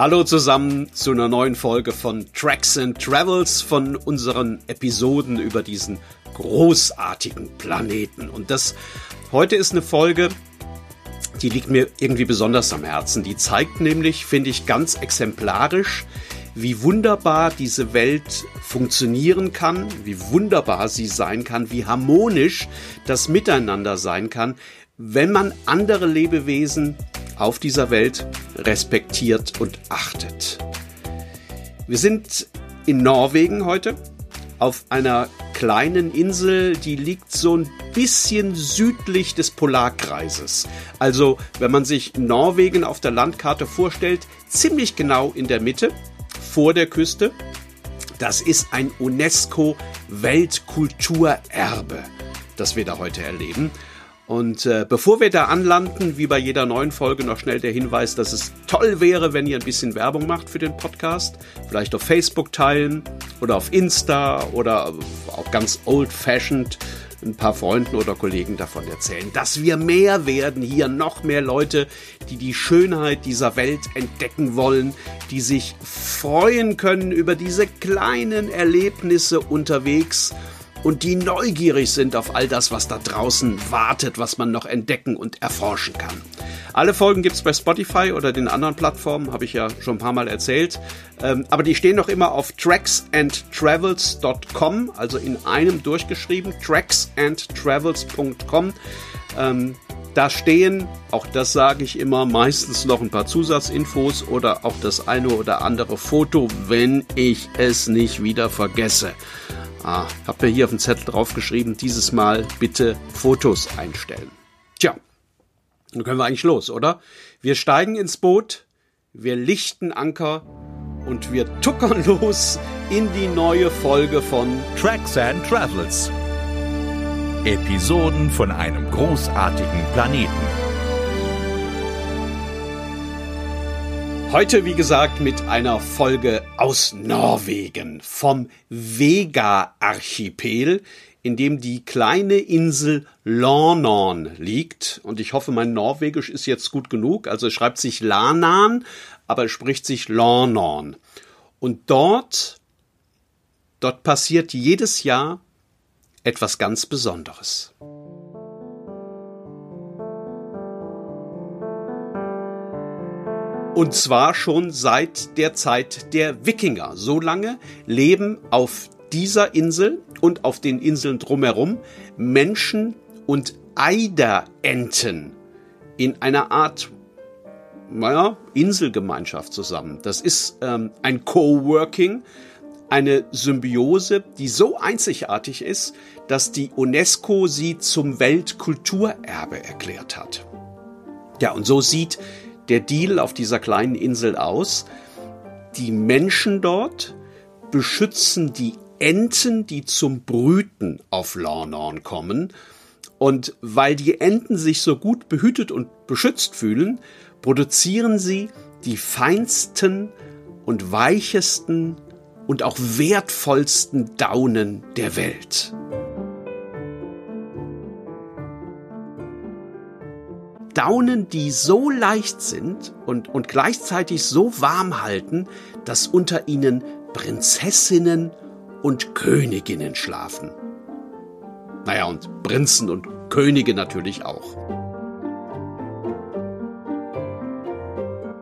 Hallo zusammen zu einer neuen Folge von Tracks and Travels von unseren Episoden über diesen großartigen Planeten. Und das heute ist eine Folge, die liegt mir irgendwie besonders am Herzen. Die zeigt nämlich, finde ich, ganz exemplarisch, wie wunderbar diese Welt funktionieren kann, wie wunderbar sie sein kann, wie harmonisch das Miteinander sein kann, wenn man andere Lebewesen auf dieser Welt respektiert und achtet. Wir sind in Norwegen heute auf einer kleinen Insel, die liegt so ein bisschen südlich des Polarkreises. Also, wenn man sich Norwegen auf der Landkarte vorstellt, ziemlich genau in der Mitte, vor der Küste. Das ist ein UNESCO Weltkulturerbe, das wir da heute erleben. Und äh, bevor wir da anlanden, wie bei jeder neuen Folge, noch schnell der Hinweis, dass es toll wäre, wenn ihr ein bisschen Werbung macht für den Podcast. Vielleicht auf Facebook teilen oder auf Insta oder auch ganz old-fashioned ein paar Freunden oder Kollegen davon erzählen, dass wir mehr werden, hier noch mehr Leute, die die Schönheit dieser Welt entdecken wollen, die sich freuen können über diese kleinen Erlebnisse unterwegs und die neugierig sind auf all das, was da draußen wartet, was man noch entdecken und erforschen kann. Alle Folgen gibt's bei Spotify oder den anderen Plattformen, habe ich ja schon ein paar Mal erzählt. Ähm, aber die stehen noch immer auf tracksandtravels.com, also in einem durchgeschrieben, tracksandtravels.com. Ähm, da stehen, auch das sage ich immer, meistens noch ein paar Zusatzinfos oder auch das eine oder andere Foto, wenn ich es nicht wieder vergesse. Ah, hab mir hier auf den Zettel draufgeschrieben, dieses Mal bitte Fotos einstellen. Tja, dann können wir eigentlich los, oder? Wir steigen ins Boot, wir lichten Anker und wir tuckern los in die neue Folge von Tracks and Travels. Episoden von einem großartigen Planeten. Heute, wie gesagt, mit einer Folge aus Norwegen vom Vega-Archipel, in dem die kleine Insel Lanon liegt. Und ich hoffe, mein Norwegisch ist jetzt gut genug. Also es schreibt sich Lanan, aber es spricht sich Lanon. Und dort, dort passiert jedes Jahr etwas ganz Besonderes. Und zwar schon seit der Zeit der Wikinger. So lange leben auf dieser Insel und auf den Inseln drumherum Menschen und Eiderenten in einer Art naja, Inselgemeinschaft zusammen. Das ist ähm, ein Coworking, eine Symbiose, die so einzigartig ist, dass die UNESCO sie zum Weltkulturerbe erklärt hat. Ja, und so sieht der Deal auf dieser kleinen Insel aus. Die Menschen dort beschützen die Enten, die zum Brüten auf Lornorn kommen. Und weil die Enten sich so gut behütet und beschützt fühlen, produzieren sie die feinsten und weichesten und auch wertvollsten Daunen der Welt. Daunen, die so leicht sind und, und gleichzeitig so warm halten, dass unter ihnen Prinzessinnen und Königinnen schlafen. Naja, und Prinzen und Könige natürlich auch.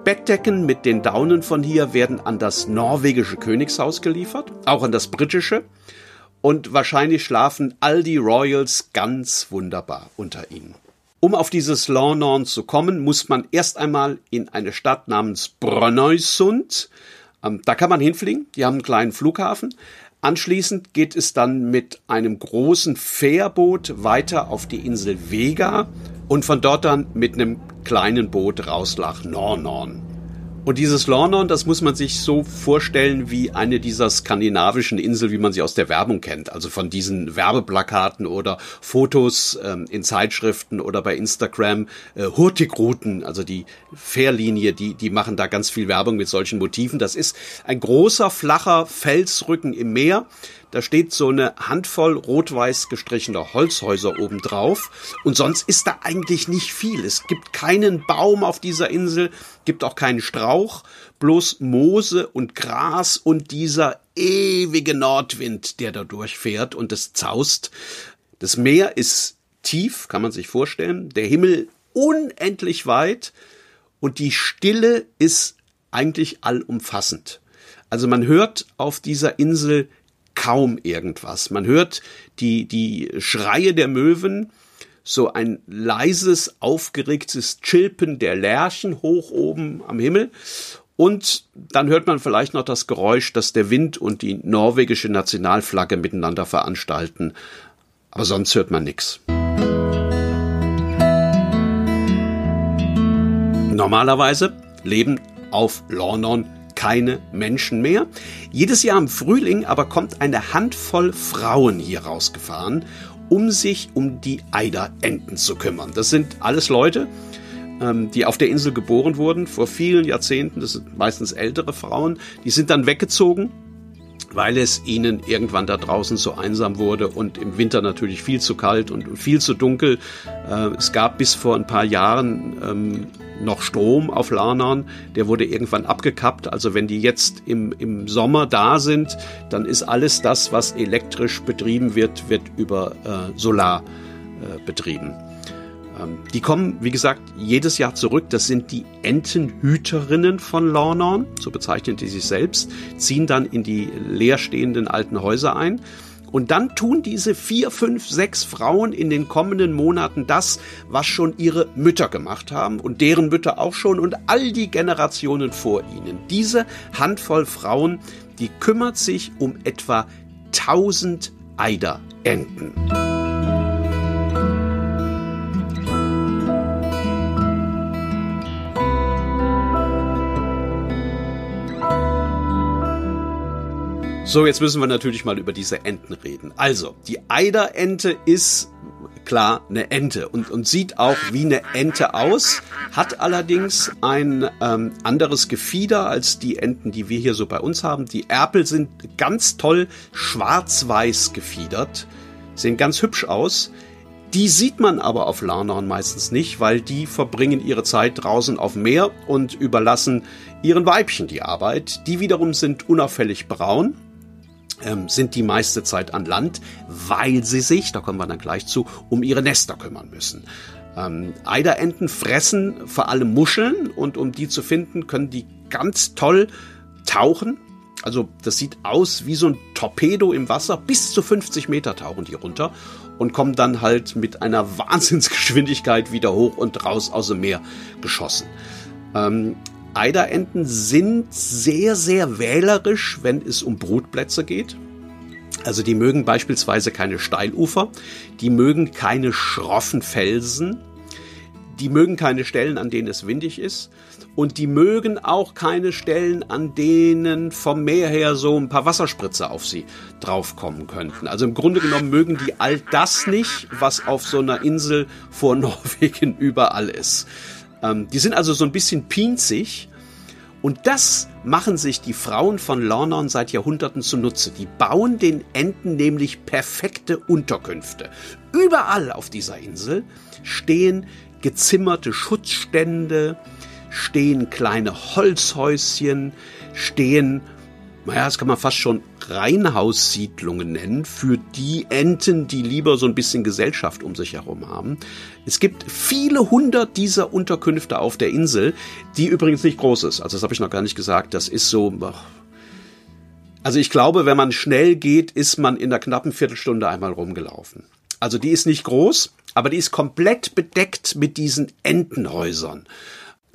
Bettdecken mit den Daunen von hier werden an das norwegische Königshaus geliefert, auch an das britische. Und wahrscheinlich schlafen all die Royals ganz wunderbar unter ihnen. Um auf dieses Lornon zu kommen, muss man erst einmal in eine Stadt namens Brønnøysund. Ähm, da kann man hinfliegen. Die haben einen kleinen Flughafen. Anschließend geht es dann mit einem großen Fährboot weiter auf die Insel Vega und von dort dann mit einem kleinen Boot raus nach Nornorn. Und dieses Lornon, das muss man sich so vorstellen wie eine dieser skandinavischen Inseln, wie man sie aus der Werbung kennt. Also von diesen Werbeplakaten oder Fotos ähm, in Zeitschriften oder bei Instagram. Äh, Hurtigruten, also die Fährlinie, die, die machen da ganz viel Werbung mit solchen Motiven. Das ist ein großer, flacher Felsrücken im Meer. Da steht so eine Handvoll rot-weiß gestrichener Holzhäuser obendrauf. Und sonst ist da eigentlich nicht viel. Es gibt keinen Baum auf dieser Insel, gibt auch keinen Strauch, bloß Moose und Gras und dieser ewige Nordwind, der da durchfährt und es zaust. Das Meer ist tief, kann man sich vorstellen. Der Himmel unendlich weit und die Stille ist eigentlich allumfassend. Also man hört auf dieser Insel kaum irgendwas. Man hört die, die Schreie der Möwen, so ein leises, aufgeregtes Chilpen der Lerchen hoch oben am Himmel. Und dann hört man vielleicht noch das Geräusch, das der Wind und die norwegische Nationalflagge miteinander veranstalten. Aber sonst hört man nichts. Normalerweise leben auf Lornon keine Menschen mehr. Jedes Jahr im Frühling aber kommt eine Handvoll Frauen hier rausgefahren, um sich um die Eiderenten zu kümmern. Das sind alles Leute, ähm, die auf der Insel geboren wurden vor vielen Jahrzehnten. Das sind meistens ältere Frauen. Die sind dann weggezogen weil es ihnen irgendwann da draußen so einsam wurde und im Winter natürlich viel zu kalt und viel zu dunkel. Äh, es gab bis vor ein paar Jahren ähm, noch Strom auf Larnan, der wurde irgendwann abgekappt. Also wenn die jetzt im, im Sommer da sind, dann ist alles das, was elektrisch betrieben wird, wird über äh, Solar äh, betrieben. Ähm, die kommen, wie gesagt, jedes Jahr zurück. Das sind die Entenhüterinnen von Lornon, so bezeichnen die sich selbst, ziehen dann in die leerstehenden alten Häuser ein. Und dann tun diese vier, fünf, sechs Frauen in den kommenden Monaten das, was schon ihre Mütter gemacht haben und deren Mütter auch schon und all die Generationen vor ihnen. Diese Handvoll Frauen, die kümmert sich um etwa 1000 Eiderenten. So, jetzt müssen wir natürlich mal über diese Enten reden. Also, die Eiderente ist klar eine Ente und, und sieht auch wie eine Ente aus, hat allerdings ein ähm, anderes Gefieder als die Enten, die wir hier so bei uns haben. Die Erpel sind ganz toll schwarz-weiß gefiedert, sehen ganz hübsch aus. Die sieht man aber auf Larnaun meistens nicht, weil die verbringen ihre Zeit draußen auf dem Meer und überlassen ihren Weibchen die Arbeit. Die wiederum sind unauffällig braun ähm, sind die meiste Zeit an Land, weil sie sich, da kommen wir dann gleich zu, um ihre Nester kümmern müssen. Ähm, Eiderenten fressen vor allem Muscheln und um die zu finden, können die ganz toll tauchen. Also das sieht aus wie so ein Torpedo im Wasser. Bis zu 50 Meter tauchen die runter und kommen dann halt mit einer Wahnsinnsgeschwindigkeit wieder hoch und raus aus dem Meer geschossen. Ähm, Eiderenten sind sehr, sehr wählerisch, wenn es um Brutplätze geht. Also die mögen beispielsweise keine Steilufer, die mögen keine schroffen Felsen, die mögen keine Stellen, an denen es windig ist und die mögen auch keine Stellen, an denen vom Meer her so ein paar Wasserspritze auf sie draufkommen könnten. Also im Grunde genommen mögen die all das nicht, was auf so einer Insel vor Norwegen überall ist. Ähm, die sind also so ein bisschen pinzig. Und das machen sich die Frauen von Lornon seit Jahrhunderten zunutze. Die bauen den Enten nämlich perfekte Unterkünfte. Überall auf dieser Insel stehen gezimmerte Schutzstände, stehen kleine Holzhäuschen, stehen naja, das kann man fast schon Reihenhaussiedlungen nennen, für die Enten, die lieber so ein bisschen Gesellschaft um sich herum haben. Es gibt viele hundert dieser Unterkünfte auf der Insel, die übrigens nicht groß ist. Also das habe ich noch gar nicht gesagt. Das ist so. Also ich glaube, wenn man schnell geht, ist man in einer knappen Viertelstunde einmal rumgelaufen. Also die ist nicht groß, aber die ist komplett bedeckt mit diesen Entenhäusern.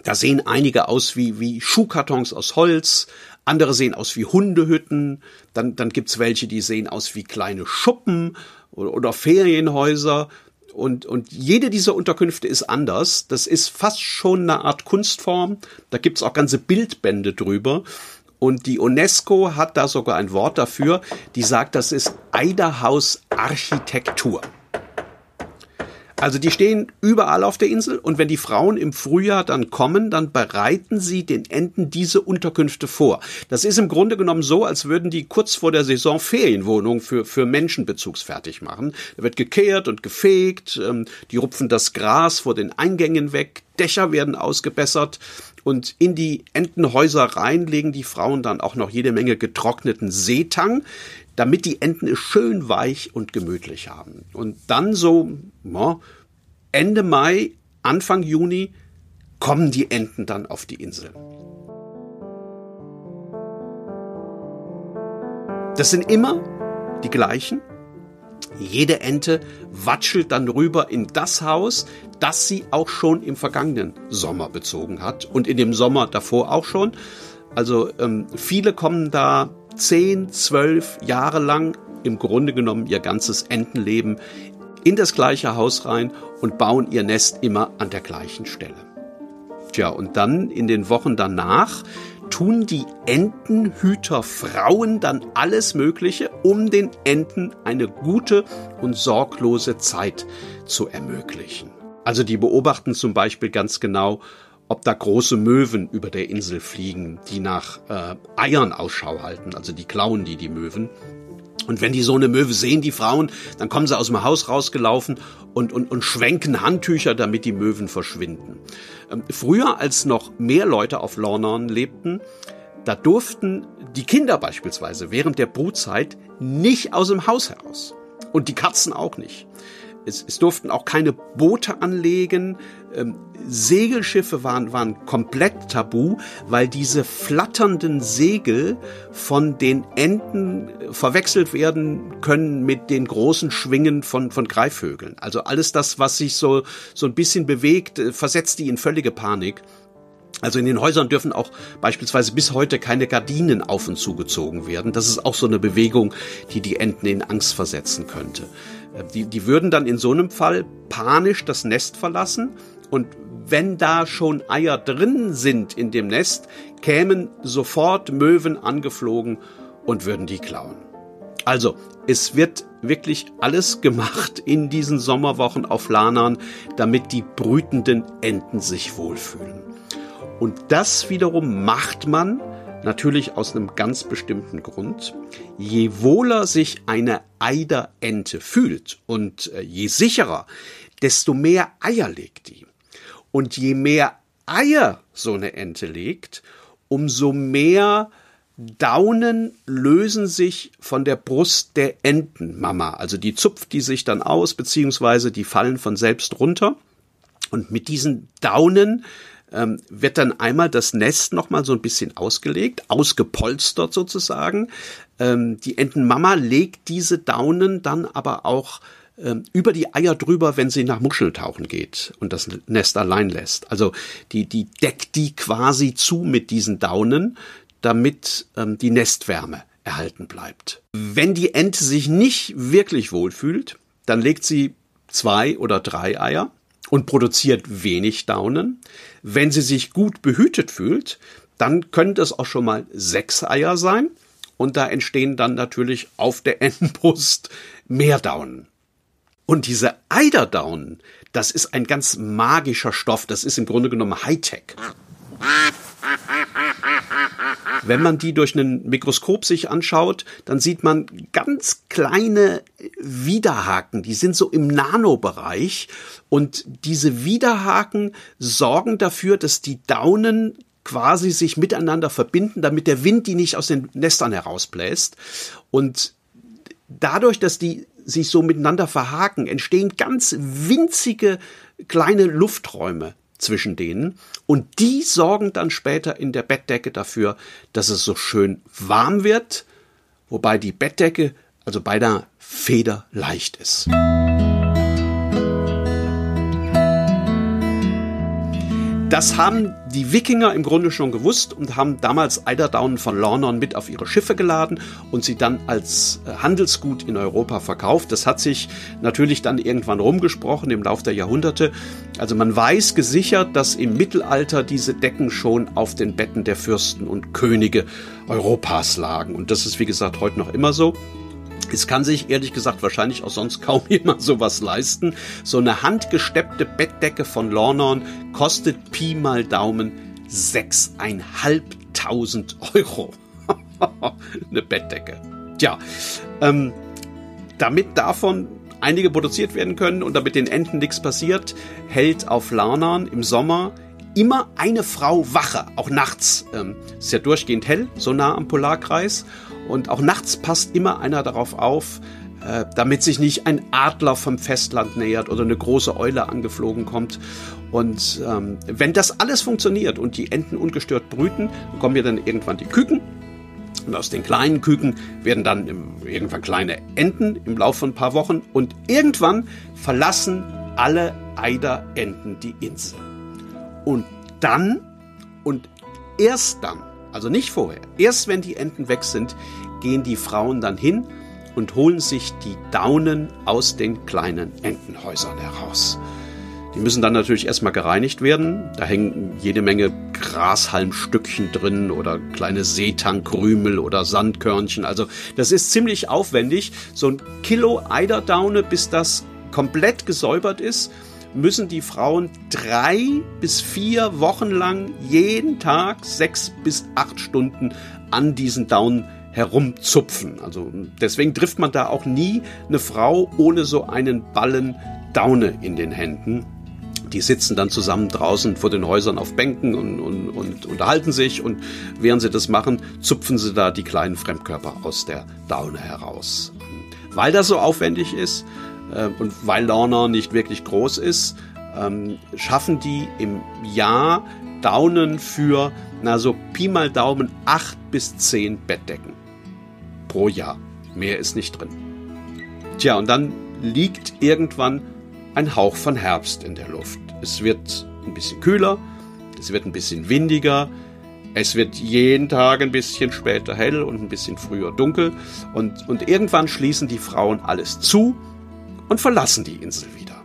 Da sehen einige aus wie, wie Schuhkartons aus Holz, andere sehen aus wie Hundehütten, dann, dann gibt's welche, die sehen aus wie kleine Schuppen oder, oder Ferienhäuser. Und, und jede dieser Unterkünfte ist anders. Das ist fast schon eine Art Kunstform. Da gibt's auch ganze Bildbände drüber. Und die UNESCO hat da sogar ein Wort dafür, die sagt, das ist Eiderhaus Architektur. Also die stehen überall auf der Insel und wenn die Frauen im Frühjahr dann kommen, dann bereiten sie den Enten diese Unterkünfte vor. Das ist im Grunde genommen so, als würden die kurz vor der Saison Ferienwohnungen für, für Menschenbezugs fertig machen. Da wird gekehrt und gefegt, ähm, die rupfen das Gras vor den Eingängen weg, Dächer werden ausgebessert und in die Entenhäuser rein legen die Frauen dann auch noch jede Menge getrockneten Seetang damit die Enten es schön weich und gemütlich haben. Und dann so ja, Ende Mai, Anfang Juni kommen die Enten dann auf die Insel. Das sind immer die gleichen. Jede Ente watschelt dann rüber in das Haus, das sie auch schon im vergangenen Sommer bezogen hat und in dem Sommer davor auch schon. Also ähm, viele kommen da zehn, zwölf Jahre lang im Grunde genommen ihr ganzes Entenleben in das gleiche Haus rein und bauen ihr Nest immer an der gleichen Stelle. Tja, und dann in den Wochen danach tun die Entenhüterfrauen dann alles Mögliche, um den Enten eine gute und sorglose Zeit zu ermöglichen. Also die beobachten zum Beispiel ganz genau, ob da große Möwen über der Insel fliegen, die nach äh, Eiern Ausschau halten, also die klauen die die Möwen. Und wenn die so eine Möwe sehen, die Frauen, dann kommen sie aus dem Haus rausgelaufen und, und, und schwenken Handtücher, damit die Möwen verschwinden. Ähm, früher, als noch mehr Leute auf Lornan lebten, da durften die Kinder beispielsweise während der Brutzeit nicht aus dem Haus heraus. Und die Katzen auch nicht. Es, es durften auch keine Boote anlegen. Ähm, Segelschiffe waren, waren komplett tabu, weil diese flatternden Segel von den Enten verwechselt werden können mit den großen Schwingen von, von Greifvögeln. Also alles das, was sich so, so ein bisschen bewegt, äh, versetzt die in völlige Panik. Also in den Häusern dürfen auch beispielsweise bis heute keine Gardinen auf und zugezogen werden. Das ist auch so eine Bewegung, die die Enten in Angst versetzen könnte. Äh, die, die würden dann in so einem Fall panisch das Nest verlassen und wenn da schon Eier drin sind in dem Nest, kämen sofort Möwen angeflogen und würden die klauen. Also, es wird wirklich alles gemacht in diesen Sommerwochen auf Lanern, damit die brütenden Enten sich wohlfühlen. Und das wiederum macht man natürlich aus einem ganz bestimmten Grund. Je wohler sich eine Eiderente fühlt und äh, je sicherer, desto mehr Eier legt die. Und je mehr Eier so eine Ente legt, umso mehr Daunen lösen sich von der Brust der Entenmama. Also die zupft die sich dann aus, beziehungsweise die fallen von selbst runter. Und mit diesen Daunen ähm, wird dann einmal das Nest nochmal so ein bisschen ausgelegt, ausgepolstert sozusagen. Ähm, die Entenmama legt diese Daunen dann aber auch ähm, über die Eier drüber, wenn sie nach Muscheln tauchen geht und das Nest allein lässt. Also die, die deckt die quasi zu mit diesen Daunen, damit ähm, die Nestwärme erhalten bleibt. Wenn die Ente sich nicht wirklich wohlfühlt, dann legt sie zwei oder drei Eier und produziert wenig Daunen. Wenn sie sich gut behütet fühlt, dann könnte es auch schon mal sechs Eier sein. Und da entstehen dann natürlich auf der Entenbrust mehr Daunen. Und diese Eiderdaunen, das ist ein ganz magischer Stoff. Das ist im Grunde genommen Hightech. Wenn man die durch ein Mikroskop sich anschaut, dann sieht man ganz kleine Widerhaken, die sind so im Nanobereich. Und diese Widerhaken sorgen dafür, dass die Daunen quasi sich miteinander verbinden, damit der Wind die nicht aus den Nestern herausbläst. Und dadurch, dass die sich so miteinander verhaken, entstehen ganz winzige kleine Lufträume zwischen denen und die sorgen dann später in der Bettdecke dafür, dass es so schön warm wird, wobei die Bettdecke also beinahe federleicht ist. Das haben die Wikinger im Grunde schon gewusst und haben damals Eiderdaunen von Lornon mit auf ihre Schiffe geladen und sie dann als äh, Handelsgut in Europa verkauft. Das hat sich natürlich dann irgendwann rumgesprochen im Laufe der Jahrhunderte. Also man weiß gesichert, dass im Mittelalter diese Decken schon auf den Betten der Fürsten und Könige Europas lagen. Und das ist wie gesagt heute noch immer so. Es kann sich ehrlich gesagt wahrscheinlich auch sonst kaum jemand sowas leisten. So eine handgesteppte Bettdecke von Lornon kostet Pi mal Daumen 6.500 Euro. eine Bettdecke. Tja, ähm, damit davon einige produziert werden können und damit den Enten nichts passiert, hält auf Larnan im Sommer immer eine Frau Wache, auch nachts. Ähm, ist ja durchgehend hell, so nah am Polarkreis. Und auch nachts passt immer einer darauf auf, äh, damit sich nicht ein Adler vom Festland nähert oder eine große Eule angeflogen kommt. Und ähm, wenn das alles funktioniert und die Enten ungestört brüten, kommen wir dann irgendwann die Küken. Und aus den kleinen Küken werden dann irgendwann kleine Enten im Laufe von ein paar Wochen. Und irgendwann verlassen alle Eiderenten die Insel. Und dann und erst dann, also nicht vorher, erst wenn die Enten weg sind, gehen die Frauen dann hin und holen sich die Daunen aus den kleinen Entenhäusern heraus. Die müssen dann natürlich erstmal gereinigt werden. Da hängen jede Menge Grashalmstückchen drin oder kleine Seetankrümel oder Sandkörnchen. Also das ist ziemlich aufwendig. So ein Kilo Eiderdaune, bis das komplett gesäubert ist, müssen die Frauen drei bis vier Wochen lang jeden Tag sechs bis acht Stunden an diesen Daunen herumzupfen. Also deswegen trifft man da auch nie eine Frau ohne so einen Ballen Daune in den Händen. Die sitzen dann zusammen draußen vor den Häusern auf Bänken und, und, und unterhalten sich und während sie das machen, zupfen sie da die kleinen Fremdkörper aus der Daune heraus. Weil das so aufwendig ist, äh, und weil Lorna nicht wirklich groß ist, ähm, schaffen die im Jahr Daunen für, na so Pi mal Daumen, acht bis zehn Bettdecken pro Jahr. Mehr ist nicht drin. Tja, und dann liegt irgendwann ein Hauch von Herbst in der Luft. Es wird ein bisschen kühler, es wird ein bisschen windiger, es wird jeden Tag ein bisschen später hell und ein bisschen früher dunkel und, und irgendwann schließen die Frauen alles zu und verlassen die Insel wieder.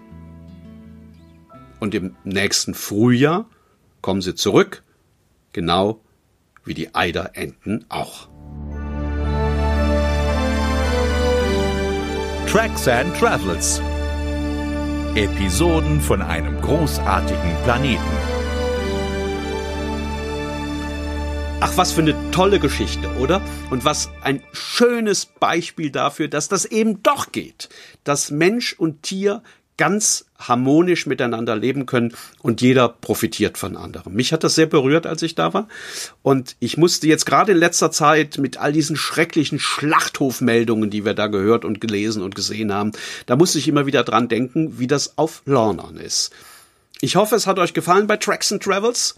Und im nächsten Frühjahr kommen sie zurück, genau wie die Eiderenten auch. Tracks and Travels. Episoden von einem großartigen Planeten. Ach, was für eine tolle Geschichte, oder? Und was ein schönes Beispiel dafür, dass das eben doch geht, dass Mensch und Tier ganz harmonisch miteinander leben können und jeder profitiert von anderem. Mich hat das sehr berührt, als ich da war. Und ich musste jetzt gerade in letzter Zeit mit all diesen schrecklichen Schlachthofmeldungen, die wir da gehört und gelesen und gesehen haben, da musste ich immer wieder dran denken, wie das auf Lornern ist. Ich hoffe, es hat euch gefallen bei Tracks and Travels.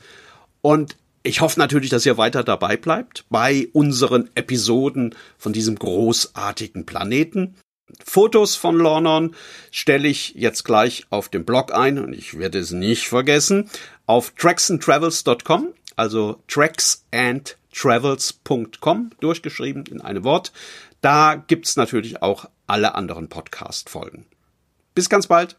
Und ich hoffe natürlich, dass ihr weiter dabei bleibt bei unseren Episoden von diesem großartigen Planeten. Fotos von Lornon stelle ich jetzt gleich auf dem Blog ein und ich werde es nicht vergessen auf tracksandtravels.com, also tracksandtravels.com durchgeschrieben in einem Wort. Da gibt's natürlich auch alle anderen Podcast Folgen. Bis ganz bald.